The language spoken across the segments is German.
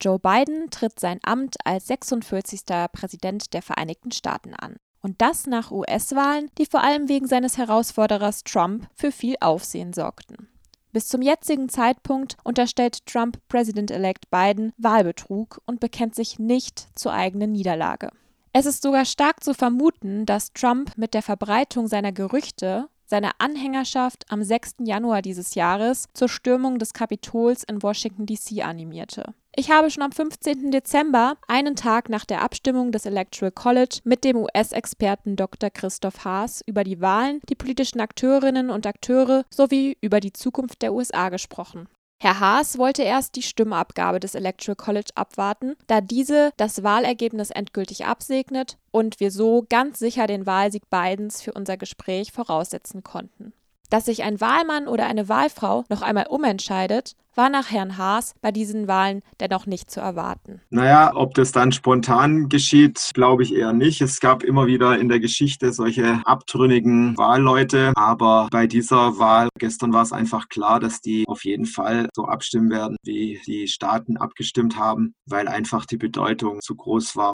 Joe Biden tritt sein Amt als 46. Präsident der Vereinigten Staaten an. Und das nach US-Wahlen, die vor allem wegen seines Herausforderers Trump für viel Aufsehen sorgten. Bis zum jetzigen Zeitpunkt unterstellt Trump President-elect Biden Wahlbetrug und bekennt sich nicht zur eigenen Niederlage. Es ist sogar stark zu vermuten, dass Trump mit der Verbreitung seiner Gerüchte seine Anhängerschaft am 6. Januar dieses Jahres zur Stürmung des Kapitols in Washington, D.C. animierte. Ich habe schon am 15. Dezember, einen Tag nach der Abstimmung des Electoral College, mit dem US-Experten Dr. Christoph Haas über die Wahlen, die politischen Akteurinnen und Akteure sowie über die Zukunft der USA gesprochen. Herr Haas wollte erst die Stimmabgabe des Electoral College abwarten, da diese das Wahlergebnis endgültig absegnet und wir so ganz sicher den Wahlsieg Bidens für unser Gespräch voraussetzen konnten. Dass sich ein Wahlmann oder eine Wahlfrau noch einmal umentscheidet, war nach Herrn Haas bei diesen Wahlen dennoch nicht zu erwarten. Naja, ob das dann spontan geschieht, glaube ich eher nicht. Es gab immer wieder in der Geschichte solche abtrünnigen Wahlleute, aber bei dieser Wahl gestern war es einfach klar, dass die auf jeden Fall so abstimmen werden, wie die Staaten abgestimmt haben, weil einfach die Bedeutung zu groß war.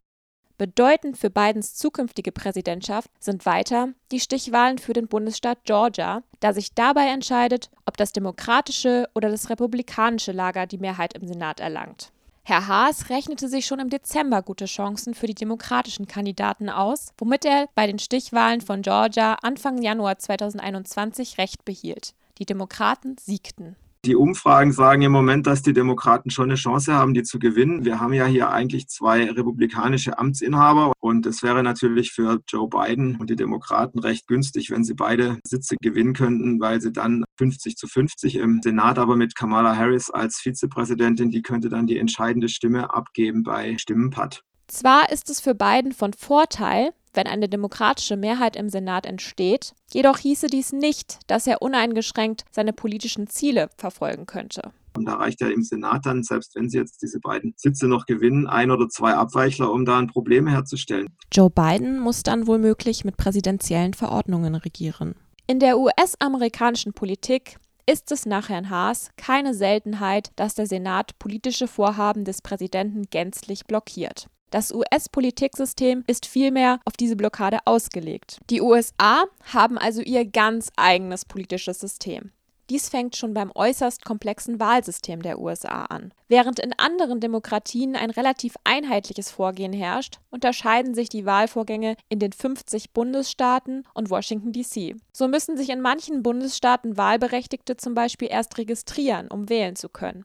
Bedeutend für Bidens zukünftige Präsidentschaft sind weiter die Stichwahlen für den Bundesstaat Georgia, da sich dabei entscheidet, ob das demokratische oder das republikanische Lager die Mehrheit im Senat erlangt. Herr Haas rechnete sich schon im Dezember gute Chancen für die demokratischen Kandidaten aus, womit er bei den Stichwahlen von Georgia Anfang Januar 2021 Recht behielt. Die Demokraten siegten. Die Umfragen sagen im Moment, dass die Demokraten schon eine Chance haben, die zu gewinnen. Wir haben ja hier eigentlich zwei republikanische Amtsinhaber und es wäre natürlich für Joe Biden und die Demokraten recht günstig, wenn sie beide Sitze gewinnen könnten, weil sie dann 50 zu 50 im Senat, aber mit Kamala Harris als Vizepräsidentin, die könnte dann die entscheidende Stimme abgeben bei Stimmenpatt. Zwar ist es für Biden von Vorteil, wenn eine demokratische Mehrheit im Senat entsteht, jedoch hieße dies nicht, dass er uneingeschränkt seine politischen Ziele verfolgen könnte. Und da reicht ja im Senat dann, selbst wenn sie jetzt diese beiden Sitze noch gewinnen, ein oder zwei Abweichler, um da ein Problem herzustellen. Joe Biden muss dann womöglich mit präsidentiellen Verordnungen regieren. In der US-amerikanischen Politik ist es nach Herrn Haas keine Seltenheit, dass der Senat politische Vorhaben des Präsidenten gänzlich blockiert. Das US-Politiksystem ist vielmehr auf diese Blockade ausgelegt. Die USA haben also ihr ganz eigenes politisches System. Dies fängt schon beim äußerst komplexen Wahlsystem der USA an. Während in anderen Demokratien ein relativ einheitliches Vorgehen herrscht, unterscheiden sich die Wahlvorgänge in den 50 Bundesstaaten und Washington DC. So müssen sich in manchen Bundesstaaten Wahlberechtigte zum Beispiel erst registrieren, um wählen zu können.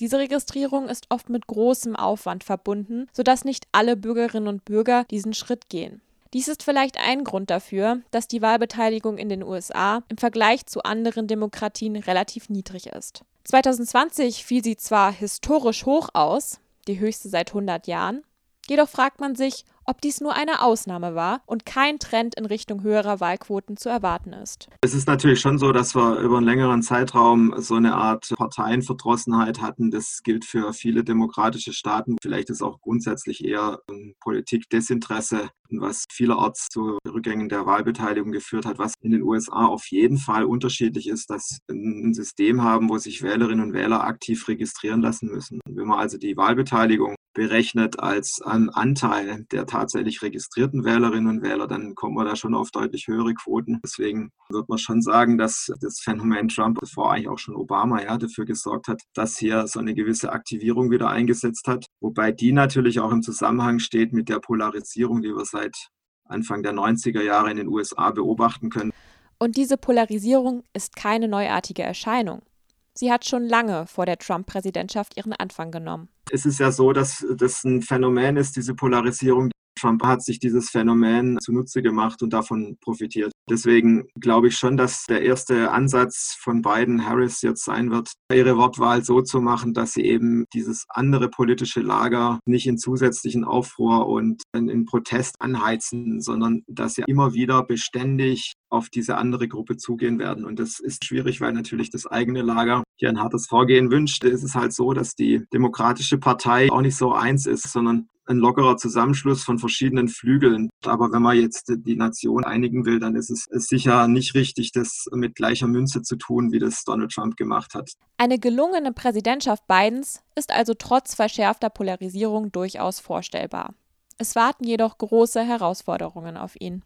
Diese Registrierung ist oft mit großem Aufwand verbunden, sodass nicht alle Bürgerinnen und Bürger diesen Schritt gehen. Dies ist vielleicht ein Grund dafür, dass die Wahlbeteiligung in den USA im Vergleich zu anderen Demokratien relativ niedrig ist. 2020 fiel sie zwar historisch hoch aus, die höchste seit 100 Jahren, jedoch fragt man sich, ob dies nur eine Ausnahme war und kein Trend in Richtung höherer Wahlquoten zu erwarten ist. Es ist natürlich schon so, dass wir über einen längeren Zeitraum so eine Art Parteienverdrossenheit hatten. Das gilt für viele demokratische Staaten. Vielleicht ist auch grundsätzlich eher Politikdesinteresse, was vielerorts zu Rückgängen der Wahlbeteiligung geführt hat, was in den USA auf jeden Fall unterschiedlich ist, dass ein System haben, wo sich Wählerinnen und Wähler aktiv registrieren lassen müssen. Wenn man also die Wahlbeteiligung berechnet als Anteil der tatsächlich registrierten Wählerinnen und Wähler, dann kommen wir da schon auf deutlich höhere Quoten. Deswegen wird man schon sagen, dass das Phänomen Trump, war eigentlich auch schon Obama, ja, dafür gesorgt hat, dass hier so eine gewisse Aktivierung wieder eingesetzt hat. Wobei die natürlich auch im Zusammenhang steht mit der Polarisierung, die wir seit Anfang der 90er Jahre in den USA beobachten können. Und diese Polarisierung ist keine neuartige Erscheinung. Sie hat schon lange vor der Trump-Präsidentschaft ihren Anfang genommen. Es ist ja so, dass das ein Phänomen ist, diese Polarisierung, Trump hat sich dieses Phänomen zunutze gemacht und davon profitiert. Deswegen glaube ich schon, dass der erste Ansatz von Biden Harris jetzt sein wird, ihre Wortwahl so zu machen, dass sie eben dieses andere politische Lager nicht in zusätzlichen Aufruhr und in Protest anheizen, sondern dass sie immer wieder beständig auf diese andere Gruppe zugehen werden. Und das ist schwierig, weil natürlich das eigene Lager hier ein hartes Vorgehen wünscht. Es ist halt so, dass die Demokratische Partei auch nicht so eins ist, sondern ein lockerer Zusammenschluss von verschiedenen Flügeln. Aber wenn man jetzt die Nation einigen will, dann ist es sicher nicht richtig, das mit gleicher Münze zu tun, wie das Donald Trump gemacht hat. Eine gelungene Präsidentschaft Bidens ist also trotz verschärfter Polarisierung durchaus vorstellbar. Es warten jedoch große Herausforderungen auf ihn.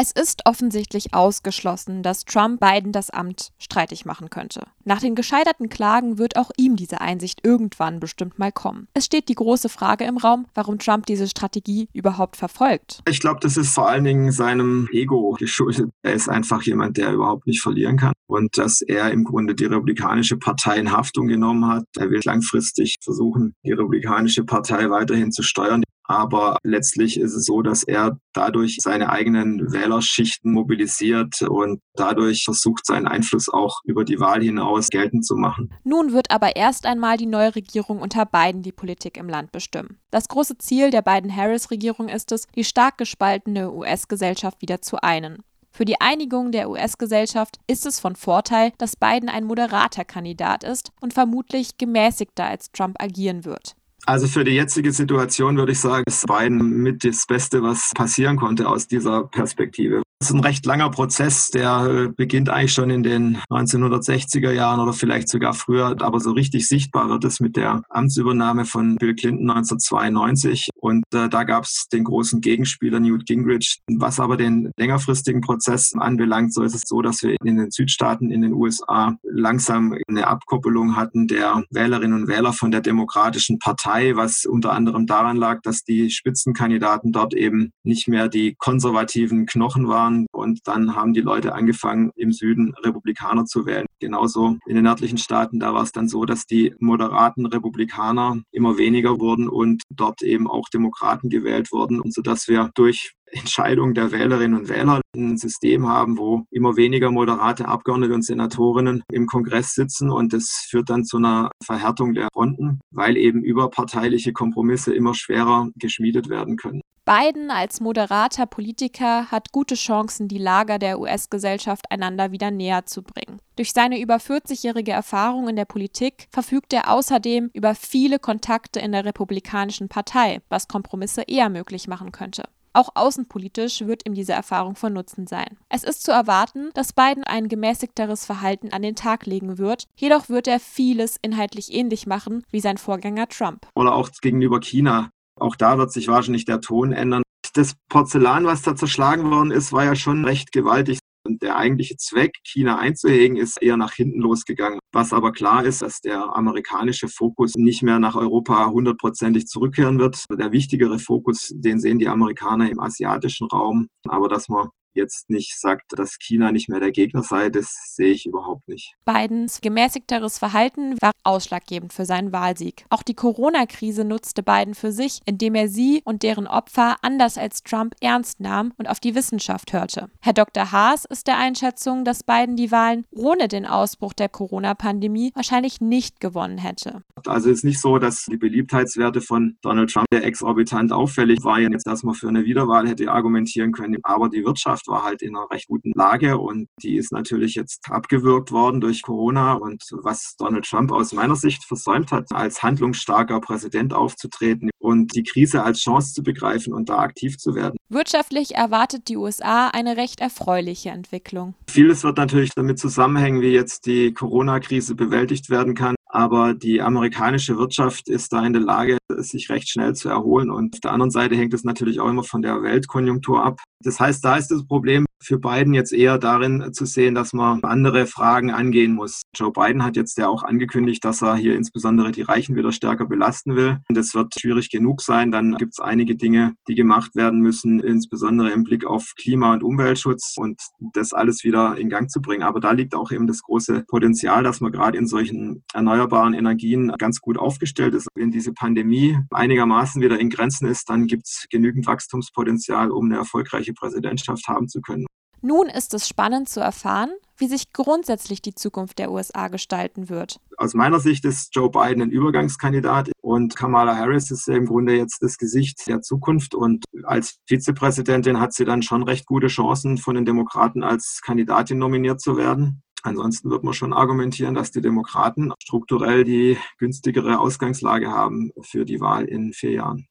Es ist offensichtlich ausgeschlossen, dass Trump Biden das Amt streitig machen könnte. Nach den gescheiterten Klagen wird auch ihm diese Einsicht irgendwann bestimmt mal kommen. Es steht die große Frage im Raum, warum Trump diese Strategie überhaupt verfolgt. Ich glaube, das ist vor allen Dingen seinem Ego geschuldet. Er ist einfach jemand, der überhaupt nicht verlieren kann und dass er im Grunde die Republikanische Partei in Haftung genommen hat. Er will langfristig versuchen, die Republikanische Partei weiterhin zu steuern. Aber letztlich ist es so, dass er dadurch seine eigenen Wählerschichten mobilisiert und dadurch versucht, seinen Einfluss auch über die Wahl hinaus geltend zu machen. Nun wird aber erst einmal die neue Regierung unter Biden die Politik im Land bestimmen. Das große Ziel der Biden-Harris-Regierung ist es, die stark gespaltene US-Gesellschaft wieder zu einen. Für die Einigung der US-Gesellschaft ist es von Vorteil, dass Biden ein moderater Kandidat ist und vermutlich gemäßigter als Trump agieren wird. Also für die jetzige Situation würde ich sagen, ist Biden mit das Beste, was passieren konnte aus dieser Perspektive. Das ist ein recht langer Prozess, der äh, beginnt eigentlich schon in den 1960er Jahren oder vielleicht sogar früher, aber so richtig sichtbar wird es mit der Amtsübernahme von Bill Clinton 1992. Und äh, da gab es den großen Gegenspieler Newt Gingrich. Was aber den längerfristigen Prozess anbelangt, so ist es so, dass wir in den Südstaaten in den USA langsam eine Abkoppelung hatten der Wählerinnen und Wähler von der Demokratischen Partei, was unter anderem daran lag, dass die Spitzenkandidaten dort eben nicht mehr die konservativen Knochen waren, waren. Und dann haben die Leute angefangen, im Süden Republikaner zu wählen. Genauso in den nördlichen Staaten, da war es dann so, dass die moderaten Republikaner immer weniger wurden und dort eben auch Demokraten gewählt wurden. Und so dass wir durch Entscheidung der Wählerinnen und Wähler ein System haben, wo immer weniger moderate Abgeordnete und Senatorinnen im Kongress sitzen und das führt dann zu einer Verhärtung der Fronten, weil eben überparteiliche Kompromisse immer schwerer geschmiedet werden können. Biden als moderater Politiker hat gute Chancen, die Lager der US-Gesellschaft einander wieder näher zu bringen. Durch seine über 40-jährige Erfahrung in der Politik verfügt er außerdem über viele Kontakte in der Republikanischen Partei, was Kompromisse eher möglich machen könnte. Auch außenpolitisch wird ihm diese Erfahrung von Nutzen sein. Es ist zu erwarten, dass Biden ein gemäßigteres Verhalten an den Tag legen wird, jedoch wird er vieles inhaltlich ähnlich machen wie sein Vorgänger Trump. Oder auch gegenüber China. Auch da wird sich wahrscheinlich der Ton ändern. Das Porzellan, was da zerschlagen worden ist, war ja schon recht gewaltig. Und der eigentliche Zweck, China einzuhegen, ist eher nach hinten losgegangen. Was aber klar ist, dass der amerikanische Fokus nicht mehr nach Europa hundertprozentig zurückkehren wird. Der wichtigere Fokus, den sehen die Amerikaner im asiatischen Raum. Aber dass man jetzt nicht sagt, dass China nicht mehr der Gegner sei, das sehe ich überhaupt nicht. Bidens gemäßigteres Verhalten war ausschlaggebend für seinen Wahlsieg. Auch die Corona-Krise nutzte Biden für sich, indem er sie und deren Opfer anders als Trump ernst nahm und auf die Wissenschaft hörte. Herr Dr. Haas ist der Einschätzung, dass Biden die Wahlen ohne den Ausbruch der Corona-Pandemie wahrscheinlich nicht gewonnen hätte. Also es ist nicht so, dass die Beliebtheitswerte von Donald Trump exorbitant auffällig waren, jetzt man für eine Wiederwahl hätte argumentieren können, aber die Wirtschaft war halt in einer recht guten Lage und die ist natürlich jetzt abgewürgt worden durch Corona. Und was Donald Trump aus meiner Sicht versäumt hat, als handlungsstarker Präsident aufzutreten und die Krise als Chance zu begreifen und da aktiv zu werden. Wirtschaftlich erwartet die USA eine recht erfreuliche Entwicklung. Vieles wird natürlich damit zusammenhängen, wie jetzt die Corona-Krise bewältigt werden kann. Aber die amerikanische Wirtschaft ist da in der Lage, sich recht schnell zu erholen. Und auf der anderen Seite hängt es natürlich auch immer von der Weltkonjunktur ab. Das heißt, da ist das Problem für Biden jetzt eher darin zu sehen, dass man andere Fragen angehen muss. Joe Biden hat jetzt ja auch angekündigt, dass er hier insbesondere die Reichen wieder stärker belasten will. Das wird schwierig genug sein. Dann gibt es einige Dinge, die gemacht werden müssen, insbesondere im Blick auf Klima- und Umweltschutz und das alles wieder in Gang zu bringen. Aber da liegt auch eben das große Potenzial, dass man gerade in solchen erneuerbaren Energien ganz gut aufgestellt ist. Wenn diese Pandemie einigermaßen wieder in Grenzen ist, dann gibt es genügend Wachstumspotenzial, um eine erfolgreiche Präsidentschaft haben zu können. Nun ist es spannend zu erfahren, wie sich grundsätzlich die Zukunft der USA gestalten wird. Aus meiner Sicht ist Joe Biden ein Übergangskandidat und Kamala Harris ist im Grunde jetzt das Gesicht der Zukunft und als Vizepräsidentin hat sie dann schon recht gute Chancen, von den Demokraten als Kandidatin nominiert zu werden. Ansonsten wird man schon argumentieren, dass die Demokraten strukturell die günstigere Ausgangslage haben für die Wahl in vier Jahren.